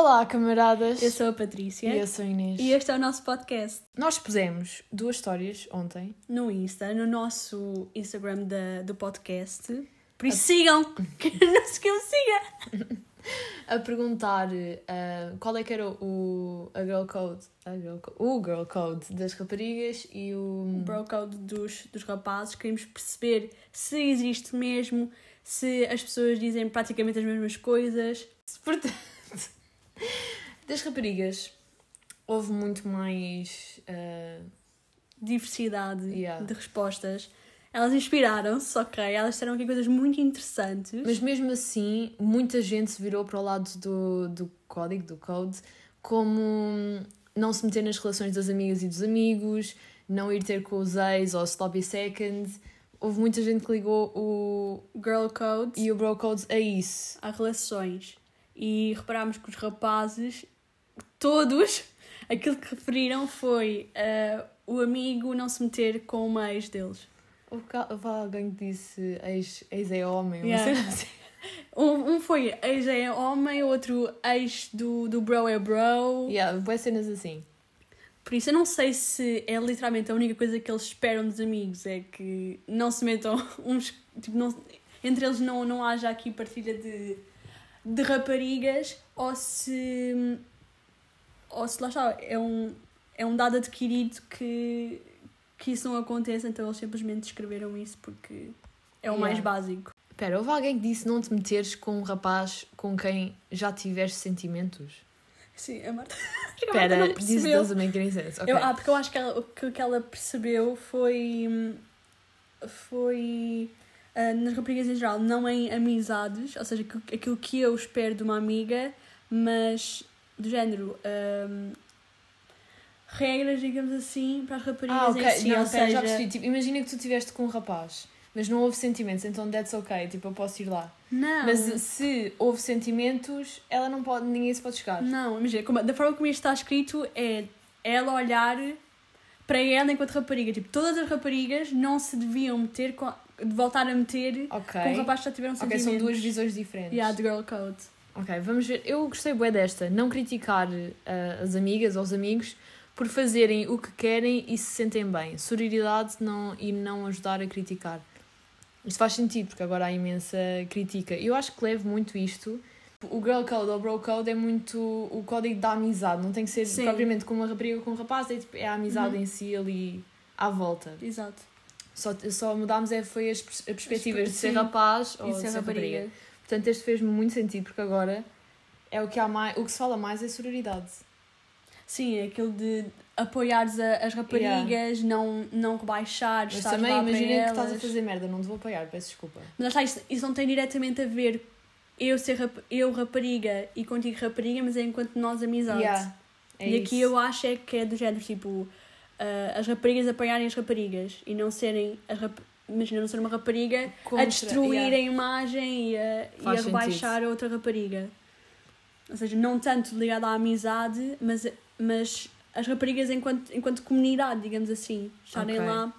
Olá, camaradas. Eu sou a Patrícia. E eu sou a Inês. E este é o nosso podcast. Nós pusemos duas histórias ontem. No Insta, no nosso Instagram da, do podcast. Por isso sigam! Que não se que me siga! A perguntar uh, qual é que era o, a girl code, a girl code, o girl code das raparigas e o... O bro code dos, dos rapazes. Queremos perceber se existe mesmo, se as pessoas dizem praticamente as mesmas coisas. Portanto, das raparigas houve muito mais... Uh, Diversidade Yeah. de respostas. Elas inspiraram-se, ok? Elas disseram aqui coisas muito interessantes. Mas mesmo assim, muita gente se virou para o lado do, do código, do code, como não se meter nas relações das amigas e dos amigos, não ir ter com os ex ou sloppy second. Houve muita gente que ligou o Girl code e o bro code a isso. a relações. E reparámos que os rapazes, todos, aquilo que referiram foi ah, o amigo não se meter com uma ex deles. Houve houve alguém que disse ex, ex é homem, Yeah. assim. Um, um foi ex é homem, outro ex do, do bro é bro. Yeah, boas cenas assim. Por isso eu não sei se é literalmente a única coisa que eles esperam dos amigos é que não se metam uns. Tipo, não, entre eles não, não haja aqui partilha de, de raparigas ou se. Ou se lá está, é um, é um dado adquirido que, que isso não aconteça, então eles simplesmente escreveram isso porque é o Yeah. mais básico. Espera, houve alguém que disse não te meteres com um rapaz com quem já tiveste sentimentos? Sim, a Marta. Espera, percebeu. doesn't make any sense. Ok. Eu- ah, porque eu acho que ela, o que, ela percebeu foi. Foi. Ah, nas raparigas em geral, não em amizades, ou seja, aquilo que eu espero de uma amiga, mas do género. hum, regras, digamos assim, para as raparigas Ah, ok. em si, não, ou já seja. percebi. Tipo, imagina que tu estiveste com um rapaz, mas não houve sentimentos, então that's ok. Tipo, eu posso ir lá. Não. Mas se houve sentimentos, ela não pode, ninguém se pode chegar. Não, imagina, como- da forma como isto está escrito, é ela olhar para ela enquanto rapariga. Tipo, todas as raparigas não se deviam meter com, de voltar a meter Ok. com rapazes que já tiveram Ok, sentimentos. são duas visões diferentes. Yeah, the girl code. Ok, vamos ver. Eu gostei bué desta. Não criticar ah, as amigas ou os amigos por fazerem o que querem e se sentem bem. Sororidade não, e não ajudar a criticar. Isto faz sentido, porque agora há imensa crítica. Eu acho que levo muito isto. O girl code ou bro code é muito o código da amizade. Não tem que ser Sim. propriamente com uma rapariga ou com um rapaz. É, tipo, é a amizade Uhum. em si ali à volta. Exato. Só, só mudámos é, foi as, pers- as perspectivas de ser rapaz ou de ser rapariga. rapariga. Portanto, este fez-me muito sentido porque agora é o que há mais, o que se fala mais é sororidade. Sim, é aquilo de apoiares a- as raparigas, não, não rebaixares, Mas também imagina que estás a fazer merda, não te vou apoiar, peço desculpa. Mas lá isso, isso não tem diretamente a ver eu ser rap- eu rapariga e contigo rapariga, mas é enquanto nós amizade. Yeah, é e aqui isso. eu acho é que é do género, tipo, ah, as raparigas apoiarem as raparigas e não serem as rap... Imagina, não ser uma rapariga Contra- a destruir yeah. a imagem e a, e a rebaixar a outra rapariga. Ou seja, não tanto ligada à amizade, mas, mas as raparigas enquanto, enquanto comunidade, digamos assim, estarem Ok. lá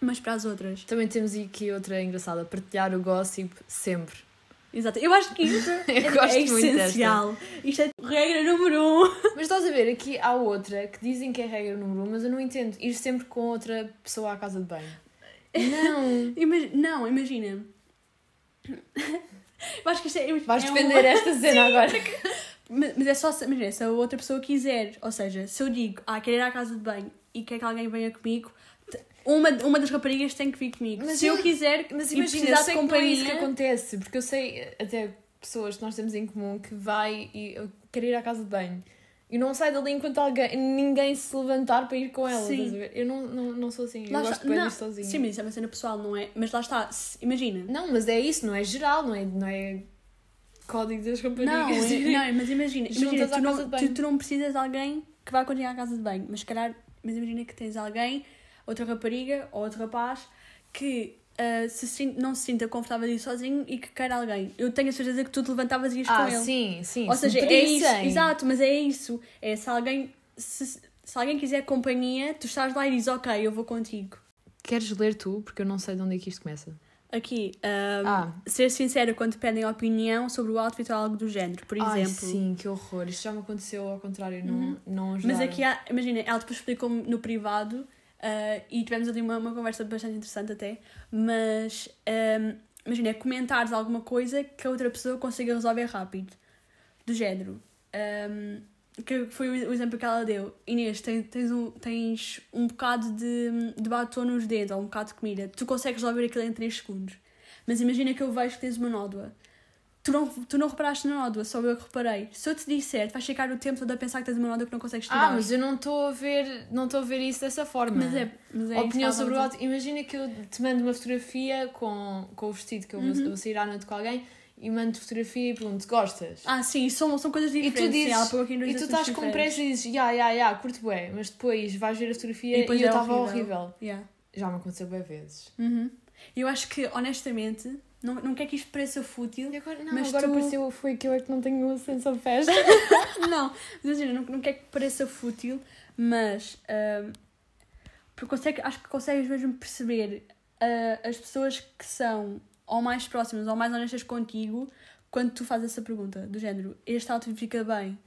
umas para as outras. Também temos aqui outra engraçada, partilhar o gossip sempre. Exato. Eu acho que isto é, é essencial. Isto é regra número um. Mas estás a ver, aqui há outra que dizem que é regra número um, mas eu não entendo. Ir sempre com outra pessoa à casa de banho. Não! Imag- não, imagina. Eu acho que isto é. Vais é defender esta cena agora. Mas mas é só se, imagina, se a outra pessoa quiser, ou seja, se eu digo, ah, quero ir à casa de banho e quer que alguém venha comigo, uma, uma das raparigas tem que vir comigo. Mas se eu, eu- quiser Mas e imagina, precisar eu sei de não é companhia, isso que acontece, porque eu sei até pessoas que nós temos em comum que vai e eu quero ir à casa de banho e não sai dali enquanto alguém, ninguém se levantar para ir com ela. Sim. Eu não, não, não sou assim, Lá eu gosto de não, sozinha. Sim, mas isso é uma cena pessoal, não é? Mas lá está, se- imagina. Não, mas é isso, não é geral, não é, não é código das Não, raparigas. é- não, mas imagina, imagina tu, não, tu, tu não precisas de alguém que vá contigo à casa de banho, mas se calhar, mas imagina que tens alguém, outra rapariga ou outro rapaz, que ah, se sin- não se sinta confortável de ir sozinho e que queira alguém. Eu tenho a certeza que tu te levantavas e ias Ah, com ele. sim, sim. Ou se seja, é isso. Exato, mas é isso. É se alguém. Se, se alguém quiser companhia, tu estás lá e dizes, ok, eu vou contigo. Queres ler tu? Porque eu não sei de onde é que isto começa. Aqui, um, Ah. ser sincero quando pedem opinião sobre o outfit ou algo do género, por Ai, exemplo. sim, que horror. Isto já me aconteceu ao contrário, não, não ajudar. Mas aqui há, imagina, ela depois explicou-me no privado ah, e tivemos ali uma, uma conversa bastante interessante até, mas ahm, imagina, é comentares alguma coisa que a outra pessoa consiga resolver rápido, do género. ahm, que foi o o exemplo que ela deu. Inês, tens, tens, um, tens um bocado de, de batom nos dedos ou um bocado de comida. Tu consegues resolver aquilo em 3 segundos. Mas imagina que eu vejo que tens uma nódoa. Tu não, tu não reparaste na nódoa, só eu que reparei. Se eu te disser, vais ficar o tempo todo a pensar que tens uma nódoa que não consegues tirar. Ah, mas eu não estou a ver, não estou a ver isso dessa forma. Mas é, mas é Opinião sobre o outfit. Imagina que eu te mando uma fotografia com, com o vestido que eu vou, Uhum. vou sair à noite com alguém e mando fotografia e pergunto: gostas? Ah, sim, são, são coisas e diferentes. tu dizes, sim, e tu estás com pressa e dizes: ya, ya, ya, curto bem, mas depois vais ver a fotografia E e, depois eu é estava horrível. horrível. Yeah. Já me aconteceu bem vezes. Uhum. Eu acho que, honestamente, não, não quero que isto pareça fútil. E agora, não, Mas agora tu- pareceu foi que eu é que não tenho um sense of fashion. não, mas imagina, não, não quero que pareça fútil, mas porque consegue, acho que consegues mesmo perceber ah, as pessoas que são ou mais próximas ou mais honestas contigo quando tu fazes essa pergunta, do género, este outfit fica bem.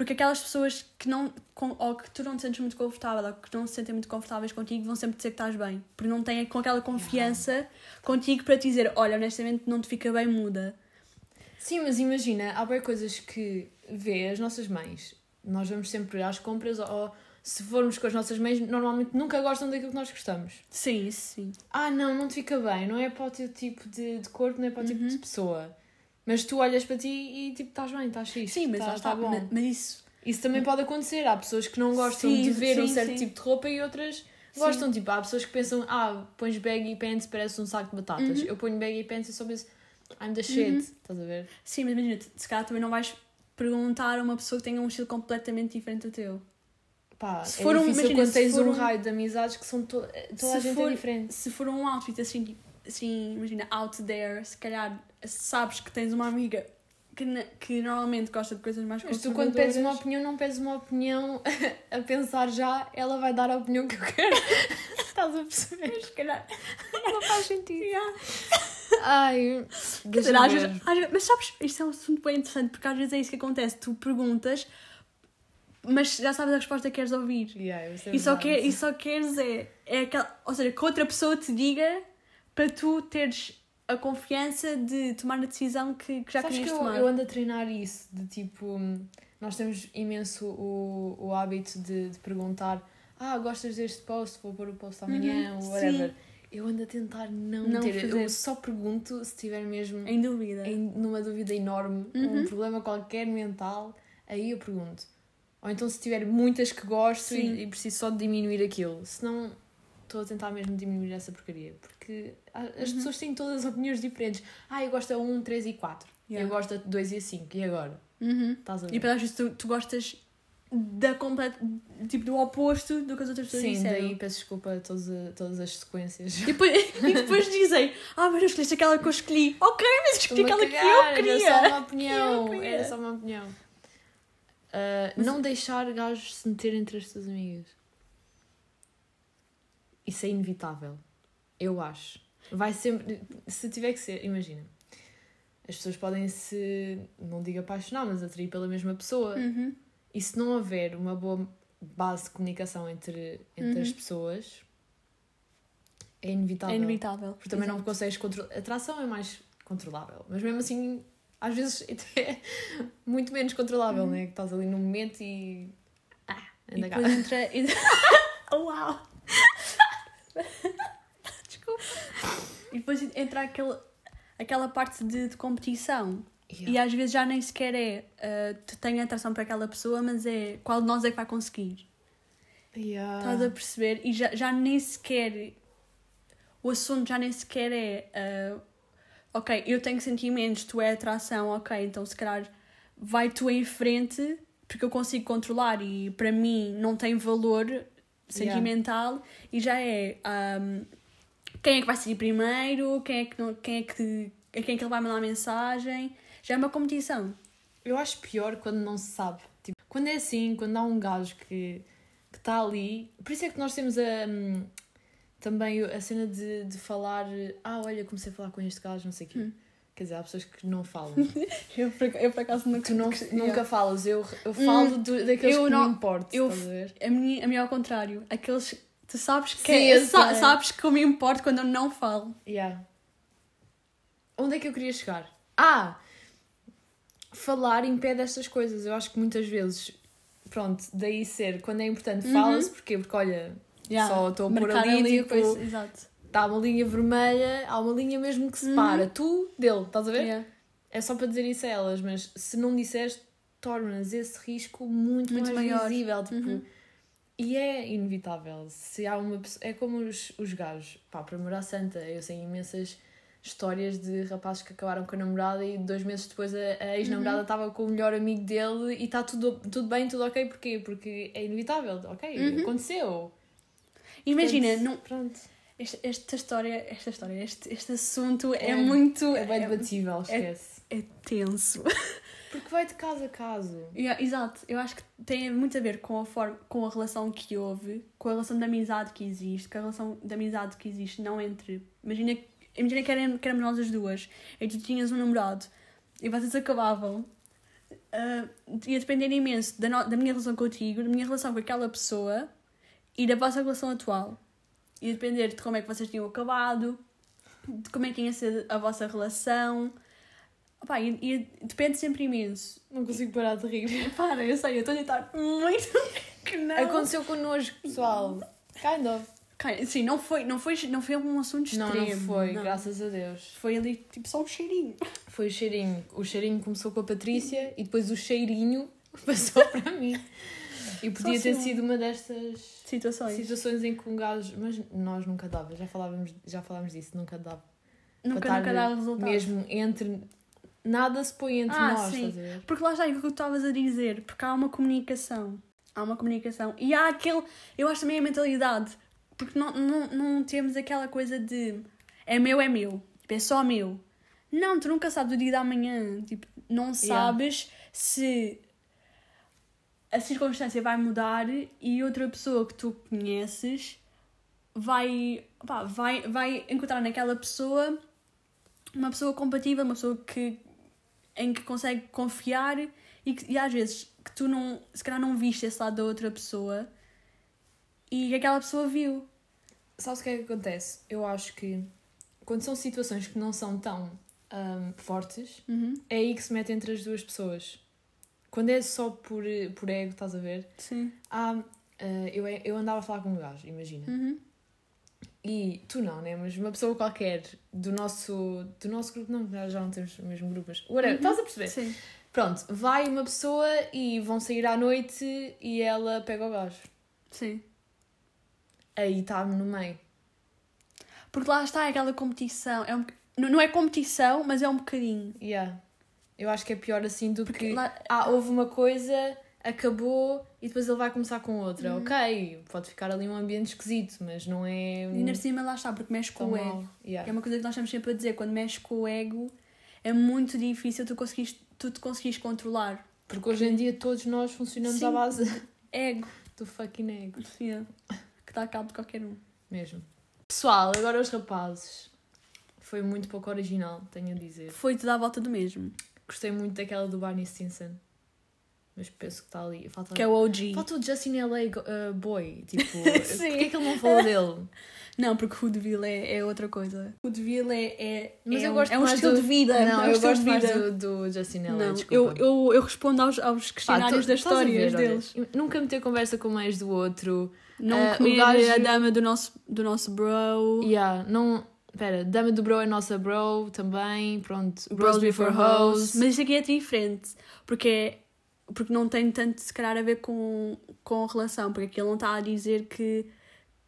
Porque aquelas pessoas que não, com, ou que tu não te sentes muito confortável, ou que não se sentem muito confortáveis contigo, vão sempre dizer que estás bem. Porque não têm com aquela confiança contigo para te dizer, olha, honestamente não te fica bem, muda. Sim, mas imagina, há bem coisas que vê as nossas mães. Nós vamos sempre às compras ou se formos com as nossas mães, normalmente nunca gostam daquilo que nós gostamos. Sim, isso sim. Ah, não, não te fica bem, não é para o teu tipo de, de corpo, não é para o tipo Uhum. de pessoa. Mas tu olhas para ti e tipo, estás bem, estás fixe. Sim, mas tá, lá está. tá bom. Mas, mas isso. Isso também pode acontecer. Há pessoas que não gostam Sim, de ver um sim, certo sim. tipo de roupa e outras gostam. Tipo, há pessoas que pensam, ah, pões baggy pants, parece um saco de batatas. Uhum. Eu ponho baggy pants e só penso, I'm the shit. Uhum. Estás a ver? Sim, mas imagina, se calhar também não vais perguntar a uma pessoa que tenha um estilo completamente diferente do teu. Pá, Se é for um- imagina, quando se tens um um- raio de amizades que são to toda a Se gente for- é diferente. Se for um outfit assim, assim, imagina, out there, se calhar sabes que tens uma amiga que, que normalmente gosta de coisas mais Mas tu quando pedes uma opinião, não pedes uma opinião a pensar já, ela vai dar a opinião que eu quero. Estás a perceber? Se calhar. Não faz sentido. Yeah. Ai, dizer, às vezes, às vezes- mas sabes, isto é um assunto bem interessante porque às vezes é isso que acontece. Tu perguntas, mas já sabes a resposta que queres ouvir. Yeah, E só, quer, e só queres é, é aquela, ou seja, que outra pessoa te diga para tu teres a confiança de tomar a decisão que, que já Sabes querias que eu, tomar. eu ando a treinar isso, de tipo, nós temos imenso o, o hábito de, de perguntar ah, gostas deste post, vou pôr o post amanhã, Uhum, ou whatever. Eu ando a tentar não, Não ter, fazer. eu só pergunto se tiver mesmo Em dúvida. em, numa dúvida enorme, Uhum. um problema qualquer mental, aí eu pergunto. Ou então se tiver muitas que gosto Sim. e, e preciso só de diminuir aquilo. Senão estou a tentar mesmo diminuir essa porcaria. Porque as Uhum. pessoas têm todas opiniões diferentes. Ah, eu gosto a 1, 3 e 4. Yeah. Eu gosto a 2 e a 5. E agora? Uhum. Estás a ver? E às vezes tu, tu gostas da completa, tipo, do oposto do que as outras pessoas Sim, disseram. daí peço desculpa a todas, a- todas as sequências. E depois, e depois dizem, ah, mas eu escolhi aquela que eu escolhi. Ok, mas escolhi aquela que eu cagar, queria. Era só uma opinião. Era só uma opinião. Ah, não deixar gajos se meter entre as tuas amigas. Isso é inevitável. Eu acho. Vai sempre. Se tiver que ser, imagina. As pessoas podem se, não digo apaixonar, mas atrair pela mesma pessoa. Uhum. E se não houver uma boa base de comunicação entre, entre as Uhum. pessoas, é inevitável. É inevitável. Porque também não Exato. consegues controlar. Atração é mais controlável. Mas mesmo assim, às vezes é muito menos controlável, né? Que estás ali no momento e. Ah, E anda cá. depois entra. e- Uau! Desculpa. E depois entra aquele, aquela parte de, de competição. E Yeah. às vezes já nem sequer é uh, tu tenho atração para aquela pessoa, mas é qual de nós é que vai conseguir. Yeah. Estás a perceber? E já, já nem sequer. O assunto já nem sequer é. uh, ok, eu tenho sentimentos, tu é atração, ok, então se calhar vai tu em frente porque eu consigo controlar e para mim não tem valor sentimental e já é. um, quem é que vai sair primeiro, quem é que, não, quem é que, a quem é que ele vai mandar mensagem. Já é uma competição. Eu acho pior quando não se sabe. Tipo, quando é assim, quando há um gajo que está ali. Por isso é que nós temos a. hum, também a cena de, de falar, ah, olha, comecei a falar com este gajo, não sei o quê. Hum. Quer dizer, há pessoas que não falam. Eu por, eu, por acaso nunca. tu não, nunca falas, eu, eu falo do, daqueles eu que não- me eu- a minha, a minha é ao contrário. Aqueles. Tu sabes que. Sim, eu sa- sei. sabes que eu me importo quando eu não falo. Yeah. Onde é que eu queria chegar? Ah! Falar impede estas coisas. Eu acho que muitas vezes, pronto, daí ser, quando é importante, Uhum. fala-se, porquê? Porque olha, só estou a pôr Marcar ali, a tipo, Exato. está uma linha vermelha, há uma linha mesmo que separa tu dele, estás a ver? Yeah. É só para dizer isso a elas, mas se não disseres, tornas esse risco muito, Muito mais maior. visível. Tipo, Uhum. E é inevitável. Se há uma pessoa. É como os, os gajos. Pá, para morar santa, eu sei imensas histórias de rapazes que acabaram com a namorada e dois meses depois a, a ex-namorada Uhum. estava com o melhor amigo dele e está tudo, tudo bem, tudo ok. Porquê? Porque é inevitável. Ok, Uhum. aconteceu. Imagina, Portanto, não, Pronto. esta, esta história, esta história, este, este assunto é, É- muito. É bem é, debatível, esquece. é tenso. Porque vai de caso a caso. Yeah, exato, eu acho que tem muito a ver com a, forma, com a relação que houve, com a relação de amizade que existe, com a relação de amizade que existe, não entre. Imagina, imagina que, éramos, que éramos nós as duas, e tu tinhas um namorado, e vocês acabavam. ah, ia depender imenso da, no- da minha relação contigo, da minha relação com aquela pessoa e da vossa relação atual. Ia depender de como é que vocês tinham acabado, de como é que ia ser a vossa relação. Opá, e, e depende sempre imenso. Não consigo parar de rir. Para, eu sei, eu estou a tentar muito que não. Aconteceu connosco, pessoal. Kind of. Sim, não foi, não foi, não foi um assunto Não, extremo. não foi, graças a Deus. Foi ali, tipo, só um cheirinho. Foi o cheirinho. O cheirinho começou com a Patrícia e depois o cheirinho passou para mim. E podia Só ter assim. sido uma destas Situações. situações em que um gajo. Mas nós nunca dava, já falávamos, já falámos disso, nunca dava. Nunca, nunca estar dá resultado. Mesmo entre. Nada se põe entre Ah, nós, sim. Porque lá está, o que tu estavas a dizer, porque há uma comunicação. Há uma comunicação. E há aquele. Eu acho também a mentalidade. Porque não, não, não temos aquela coisa de é meu, é meu. Tipo, é só meu. Não, tu nunca sabes o dia da manhã. Tipo, não sabes se a circunstância vai mudar e outra pessoa que tu conheces vai, pá, vai, vai encontrar naquela pessoa uma pessoa compatível, uma pessoa que, em que consegue confiar e, que, e às vezes que tu não, se calhar não viste esse lado da outra pessoa e que aquela pessoa viu. Sabes o que é que acontece? Eu acho que quando são situações que não são tão ahm, fortes, é aí que se mete entre as duas pessoas. Quando é só por, por ego, estás a ver? Sim. Há, ah, eu, eu andava a falar com um gajo, imagina. Uhum. E tu não, né? Mas uma pessoa qualquer do nosso, do nosso grupo, não, já- já não temos o mesmo grupo, mas whatever, estás a perceber? Sim. Pronto, vai uma pessoa e vão sair à noite e ela pega o gajo. Sim. Aí está-me no meio. Porque lá está aquela competição. É um, não é competição, mas é um bocadinho. Yeah. Eu acho que é pior assim do Porque que. lá- Ah, houve uma coisa, acabou e depois ele vai começar com outra. Uhum. Ok, pode ficar ali um ambiente esquisito, mas não é. E por cima lá está, porque mexe com o ego. Yeah. É uma coisa que nós estamos sempre a dizer, quando mexe com o ego é muito difícil tu, conseguires, tu te conseguires controlar. Porque hoje em dia todos nós funcionamos Sim. à base Ego, do fucking ego. yeah, que dá cabo de qualquer um. Mesmo. Pessoal, agora os rapazes. Foi muito pouco original, tenho a dizer. Foi tudo à volta do mesmo. Gostei muito daquela do Barney Stinson. Mas penso que está ali. Falta, Que é o OG. Falta o Justin L.A. uh, Boy. Tipo, porquê é que ele não falou dele? Não, porque o Deville é, é outra coisa. O Deville é, é, Mas é eu um- gosto é um mais estilo do- de vida. Não, é um eu gosto mais do, do Justin L.A. Não, eu, eu, eu respondo aos, aos Pá, questionários tu- das a ver, histórias olha, deles. Nunca meter conversa com mais do outro. Não o comer gajo- a dama do nosso, do nosso bro. Yeah, não. Espera, Dama do Bro é nossa bro também. Pronto. Bros Bros Before Before Hoes. Mas isto aqui é diferente, porque, é, porque não tem tanto, se calhar, a ver com, com a relação, porque aqui ele não está a dizer que,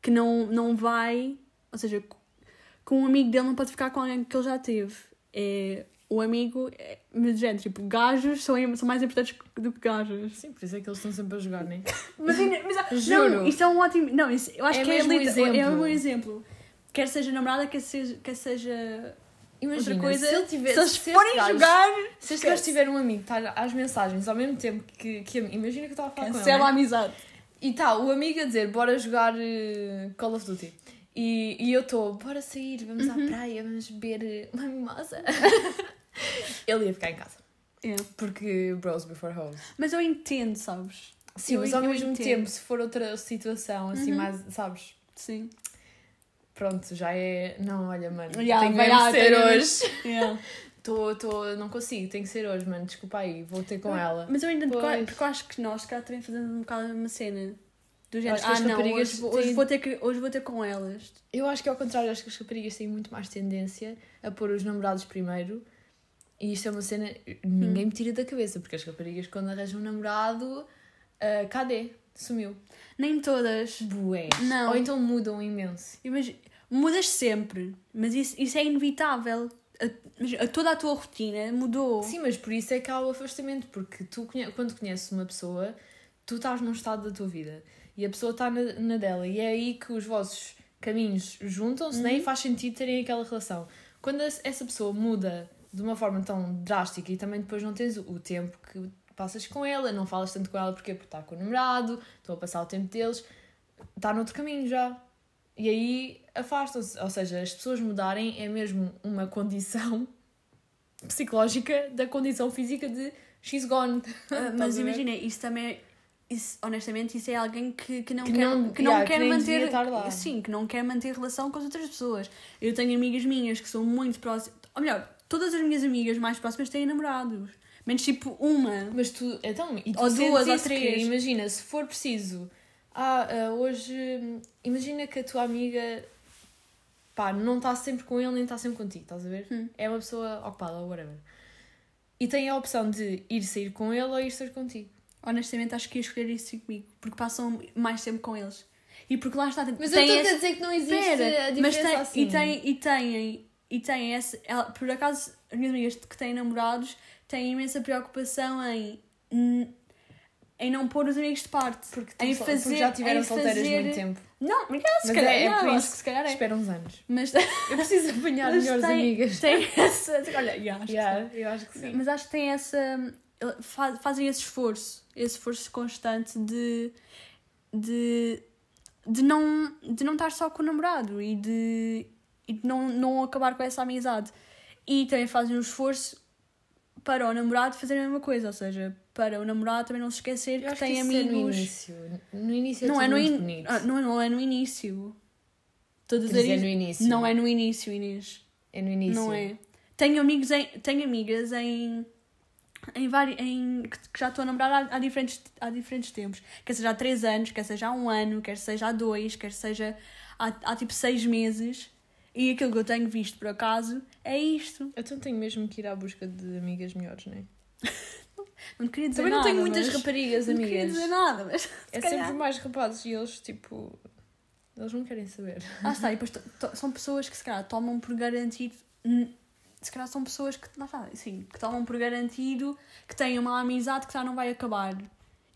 que não, não vai, ou seja, que um amigo dele não pode ficar com alguém que ele já teve. É, o amigo, é, mas, gente, tipo, gajos são, são mais importantes do que gajos. Sim, por isso é que eles estão sempre a jogar, né? Mas, mas Juro. não, isso é um ótimo. Não, isso, eu acho É que é, mesmo um exemplo. é um bom exemplo. Quer seja namorada, quer seja, quer seja Imagina, outra coisa. se ele tiver. se eles se forem gajo- jogar, Se este gajo tiver um amigo está às mensagens ao mesmo tempo que, que imagina que eu estava a falar com ele. cancela a né? amizade. E está o amigo a dizer, bora jogar eh, Call of Duty. E, e eu estou, bora sair, vamos à praia, vamos beber uma mimosa. Ele ia ficar em casa. Yeah. Porque bros before hoes. Mas eu entendo, sabes? Sim, Eu- mas ao mesmo entendo. tempo, se for outra situação, assim, mais, sabes? Sim. Pronto, já é. Não, olha, mano, Yeah, mesmo lá, de ser hoje. Yeah. Tô, tô, não consigo, tem que ser hoje, mano. Desculpa aí, vou ter com ela. Mas eu ainda porque, porque eu acho que nós, calhar, também fazemos um bocado uma cena do género. que Ah, não, hoje, vou ter que, hoje vou ter com elas. Eu acho que ao contrário, acho que as raparigas têm muito mais tendência a pôr os namorados primeiro. E isto é uma cena ninguém me tira da cabeça, porque as raparigas, quando arranjam um namorado, ah, cadê? Sumiu. Nem todas. Bué. Não. Ou então mudam imenso. Imagina, mudas sempre, mas isso, isso é inevitável. A, a- toda a tua rotina mudou. Sim, mas por isso é que há o afastamento, porque tu quando conheces uma pessoa, tu estás num estado da tua vida e a pessoa está na, na dela, e é aí que os vossos caminhos juntam-se né? e faz sentido terem aquela relação. Quando es- essa pessoa muda de uma forma tão drástica e também depois não tens o o tempo que passas com ela, não falas tanto com ela porque, porque está com o namorado, estão a passar o tempo deles, está noutro caminho já. E aí afastam-se. Ou seja, as pessoas mudarem é mesmo uma condição psicológica da condição física de she's gone. Estás mas imagina, isso também é- isso, honestamente, isso é alguém que, que não Que quer, não- que não yeah, quer que manter. Sim, que não quer manter relação com as outras pessoas. Eu tenho amigas minhas que são muito próximas. Ou melhor, todas as minhas amigas mais próximas têm namorados. Menos tipo uma. Mas tu, então, tu Ou duas, ou isso que, três. imagina, se for preciso, ah, ah, hoje, imagina que a tua amiga, pá, não está sempre com ele nem está sempre contigo, estás a ver? Hum. É uma pessoa ocupada ou whatever. E tem a opção de ir sair com ele ou ir sair contigo. Honestamente, acho que ia escolher isso comigo. Porque passam mais tempo com eles. E porque lá está. Mas tem eu estou esse- a dizer que não existe Espera, a diferença tem, assim. e tem e têm e têm essa ela, por acaso as minhas amigas que têm namorados têm imensa preocupação em em não pôr os amigos de parte Porque, em fazer porque já tiveram solteiras fazer- muito tempo. não mas se Mas calhar é, é não, por acho isso. que se calhar é Espera uns anos. mas, Eu preciso apanhar mas melhores tem, amigas. tem essa olha yeah, acho que Yeah, eu acho que sim. mas acho que tem essa fa- fazem esse esforço esse esforço constante de de de não de não estar só com o namorado e de e de não, não acabar com essa amizade e também fazem um esforço para o namorado fazer a mesma coisa ou seja para o namorado também não se esquecer que tem que isso é no amigos início. No início é não é no in... bonito. ah, não, não é no início Estou a dizer isso- no início. não é no início Inês É no início. não é? Tenho amigos em, tenho amigas em em vários em que já estou a namorar há, há diferentes há diferentes tempos, quer seja há 3 anos, quer seja há um ano, quer seja há dois, quer seja há, há tipo 6 meses. E aquilo que eu tenho visto por acaso é isto. Então tenho mesmo que ir à busca de amigas melhores, não é? Não queria dizer Também não nada, tenho muitas raparigas Não te queria amigas. dizer nada, mas É calhar. sempre mais rapazes e eles, tipo. Eles não querem saber. Ah, está, e depois são pessoas que se calhar tomam por garantido. Se calhar são pessoas que, lá está, assim, que tomam por garantido que têm uma amizade que já não vai acabar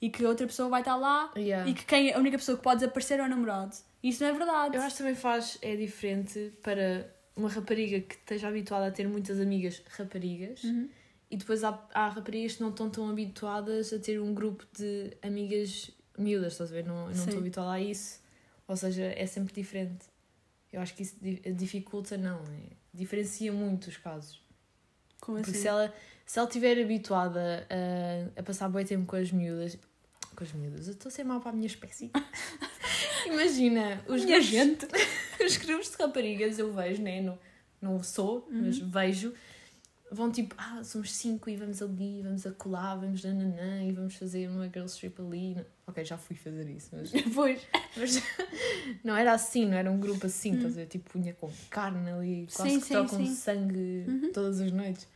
e que outra pessoa vai estar lá Yeah. e que quem, a única pessoa que pode desaparecer é o namorado. Isso não é verdade. Eu acho que também faz. É diferente para uma rapariga que esteja habituada a ter muitas amigas raparigas Uhum. E depois há, há raparigas que não estão tão habituadas a ter um grupo de amigas miúdas, estás a ver? Não, eu não estou habituada a isso. Ou seja, é sempre diferente. Eu acho que isso di- dificulta, não. É, diferencia muito os casos. Como Porque assim? se ela se ela estiver habituada a, a passar bom tempo com as miúdas. Com as miúdas, eu estou a ser mal para a minha espécie. Imagina, os Minha grupos, gente. os grupos de raparigas eu vejo, né? Não, não sou, mas vejo. Vão tipo, ah, somos cinco e vamos ali, vamos a colar, vamos nananã e vamos fazer uma girls trip ali. Ok, já fui fazer isso, mas, Pois. mas não era assim, não era um grupo assim, estás a ver? Tipo, punha com carne ali, quase Sim, que sim, trocam sim. sangue Uhum. todas as noites.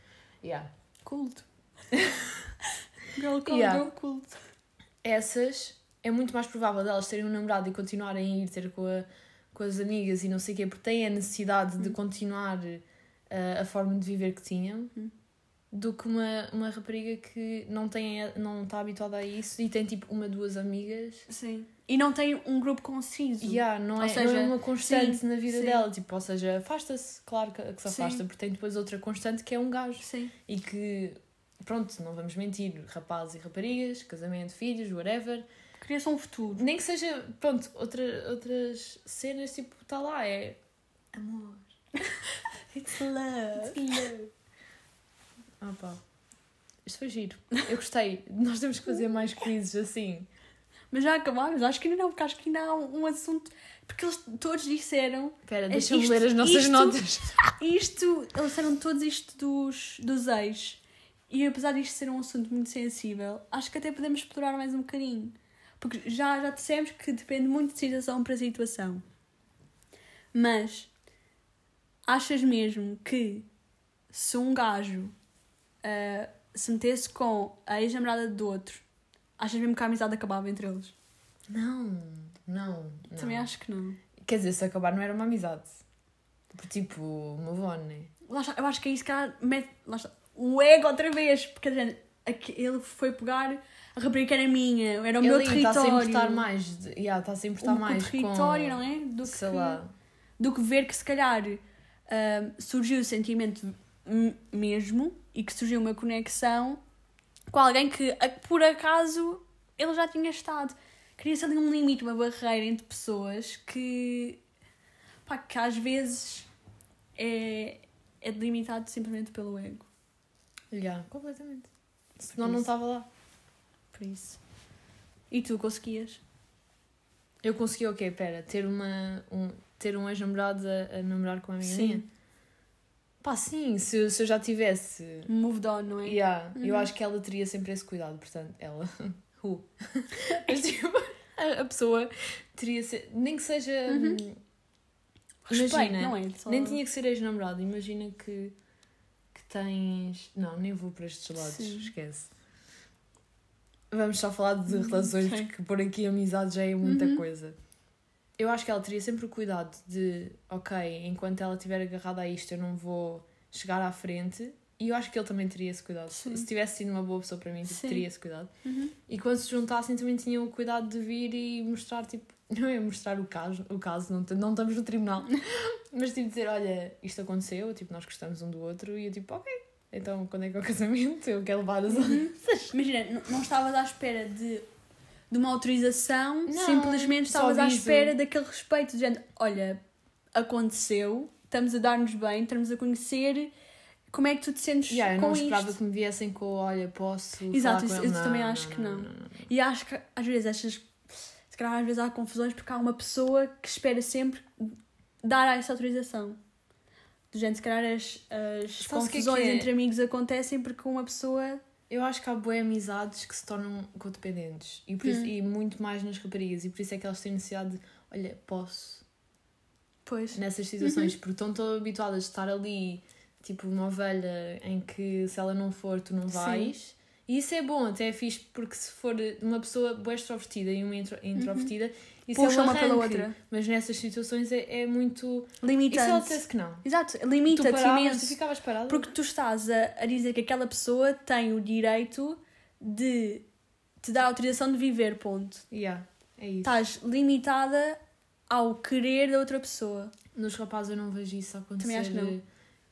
Yeah. Culto. Girl code, Yeah. girl culto. essas é muito mais provável delas terem um namorado e continuarem a ir ter com, a- com as amigas e não sei o quê, porque têm a necessidade de continuar a forma de viver que tinham, Hum. do que uma, uma rapariga que não, tem, não está habituada a isso e tem tipo uma, duas amigas. Sim. E não tem um grupo conciso. Yeah, não, Ou é, seja, não é uma constante sim, na vida sim. dela, tipo, ou seja, afasta-se, claro que, que se Sim. afasta, porque tem depois outra constante que é um gajo. Sim. E que, pronto, não vamos mentir, rapazes e raparigas, casamento, filhos, whatever, cria-se um futuro. Nem que seja, pronto, outra, outras cenas, tipo, está lá, é amor. It's love. Ah pá. Isto foi giro. Eu gostei. Nós temos que fazer mais quizzes assim. Mas já acabámos? Acho que ainda não, porque acho que ainda há um, um assunto. Porque eles todos disseram Espera, É deixa-me ler as nossas isto- notas. isto. Eles disseram todos isto dos, dos ex. E apesar disto ser um assunto muito sensível, acho que até podemos explorar mais um bocadinho. Porque já, já dissemos que depende muito de situação para situação. Mas achas mesmo que se um gajo ah, se metesse com a ex-namorada do outro, achas mesmo que a amizade acabava entre eles? Não, não. não. Também acho que não. Quer dizer, se acabar não era uma amizade. Tipo, move on, né? Lá está, eu acho que é isso que ela mete lá está, o ego outra vez, porque ele foi pegar a rapariga que era minha, era o meu Ele está-se a território. importar mais. De, yeah, a importar o, mais o território, com, não é? Do sei que, lá. do que ver que se calhar surgiu o sentimento mesmo e que surgiu uma conexão com alguém que por acaso ele já tinha estado. Cria-se ali um limite, uma barreira entre pessoas que, pá, que às vezes é, é delimitado simplesmente pelo ego. Yeah, completamente. Senão não estava lá. Por isso. E tu conseguias? Eu consegui o quê? Pera, ter, uma, um, ter um ex-namorado a, a namorar com a minha Sim. minha? Pá, sim, se, eu- se eu já tivesse. Moved on, não é? Yeah, Eu Uhum. acho que ela teria sempre esse cuidado, portanto, ela. Who? Mas tipo, a, a pessoa teria se- nem que seja. Uhum. hum, Respeito, Imagina, não é? Só- Nem tinha que ser ex-namorado, imagina que, que tens. Não, nem vou para estes lados, Sim. esquece. Vamos só falar de Hum, relações, porque por aqui amizade já é muita Uhum. coisa. Eu acho que ela teria sempre o cuidado de, ok, enquanto ela estiver agarrada a isto, eu não vou chegar à frente. E eu acho que ele também teria esse cuidado. Sim. Se tivesse sido uma boa pessoa para mim, tipo, teria esse cuidado. Uhum. E quando se juntassem também tinham o cuidado de vir e mostrar, tipo, não é mostrar o caso, o caso não, não estamos no tribunal, mas tipo dizer, olha, isto aconteceu, tipo, nós gostamos um do outro e eu tipo, ok, então quando é que é o casamento? Eu quero levar as Imagina, n- não estavas à espera de, de uma autorização, Não, simplesmente estavas à espera daquele respeito, dizendo: olha, aconteceu, estamos a dar-nos bem, estamos a conhecer, como é que tu te sentes Yeah, eu com não esperava isto? que me viessem com, olha, posso Exato, isso- isso Não, também acho que não. E acho que às vezes estas. Se calhar às vezes há confusões porque há uma pessoa que espera sempre dar essa autorização. Do género, se calhar as, as é confusões é? entre amigos acontecem porque uma pessoa. Eu acho que há boas amizades que se tornam codependentes e, por isso- Hum. e muito mais nas raparigas e por isso é que elas têm necessidade de, olha, posso, Pois. nessas situações, porque estão tão habituadas a estar ali, tipo uma ovelha em que se ela não for, tu não Sim. vais. E isso é bom, até é fixe, porque se for uma pessoa boa extrovertida e uma intro, introvertida, isso Puxa é um uma pela outra. Mas nessas situações é, é muito. E se ela Limitante. dissesse que não? Exato, limita-te paravas, tu imenso. ficavas parada. Porque tu estás a, a dizer que aquela pessoa tem o direito de te dar autorização de viver, ponto. Yeah, é isso. Estás limitada ao querer da outra pessoa. Nos rapazes eu não vejo isso acontecer. Também acho que não.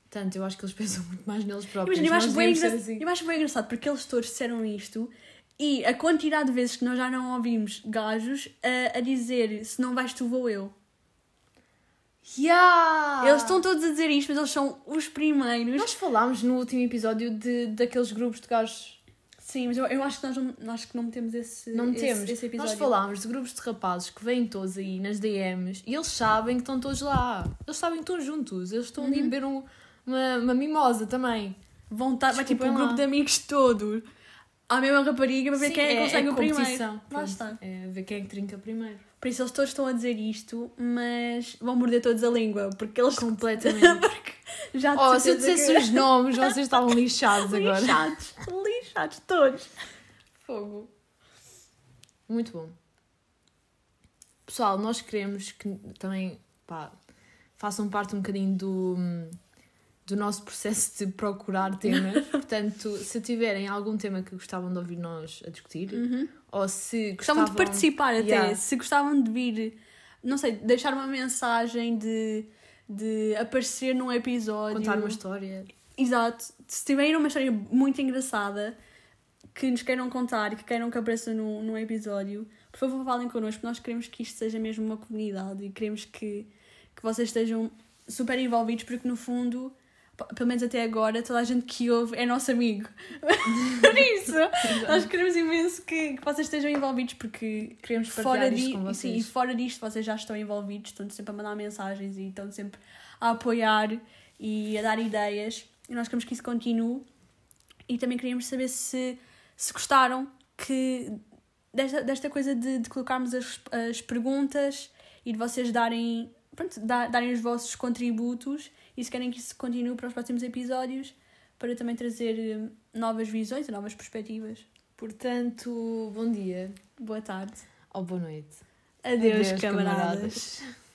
Tanto, eu acho que eles pensam muito mais neles próprios. Imagina, eu acho, bem devíamos engra... ser assim. eu acho bem engraçado porque eles todos disseram isto e a quantidade de vezes que nós já não ouvimos gajos a, a dizer se não vais tu, vou eu. Yeah! Eles estão todos a dizer isto, mas eles são os primeiros. Nós falámos no último episódio de, daqueles grupos de gajos. Sim, mas eu, eu acho que nós não, nós que não metemos esse, Não esse, temos. esse episódio. Nós falámos de grupos de rapazes que vêm todos aí nas DMs e eles sabem que estão todos lá. Eles sabem que estão juntos. Eles estão Uhum. ali a beber um- uma, uma mimosa também. Vão estar, vai tipo um grupo de amigos todos. À mesma rapariga para ver Sim, quem é que consegue o primeiro. Lá está. É ver quem é que trinca primeiro. Por isso eles todos estão a dizer isto, mas vão morder todos a língua, porque eles Completamente. já de oh, se eu dissesse que- os nomes, vocês estavam lixados agora. Lixados, lixados todos. Fogo. Muito bom. Pessoal, nós queremos que também pá, façam parte um bocadinho do, do nosso processo de procurar temas. Portanto, se tiverem algum tema que gostavam de ouvir nós a discutir, ou se Gostavam gostavam de participar até, Yeah. se gostavam de vir, não sei, deixar uma mensagem, de, de aparecer num episódio. contar uma história. Exato. Se tiverem uma história muito engraçada, que nos queiram contar e que queiram que apareça no, no episódio, por favor falem connosco, nós queremos que isto seja mesmo uma comunidade e queremos que, que vocês estejam super envolvidos, porque no fundo, pelo menos até agora, toda a gente que ouve é nosso amigo. Por isso, nós queremos imenso que, que vocês estejam envolvidos, porque Queremos fora, isto com sim, vocês. e fora disto vocês já estão envolvidos, estão sempre a mandar mensagens e estão sempre a apoiar e a dar ideias. E nós queremos que isso continue. E também queríamos saber se, se gostaram que desta, desta coisa de, de colocarmos as, as perguntas e de vocês darem, pronto, da- darem os vossos contributos e se querem que isso continue para os próximos episódios para também trazer eh, novas visões e novas perspectivas. Portanto, bom dia Boa tarde. ou boa noite. Adeus, Adeus, camaradas. camaradas.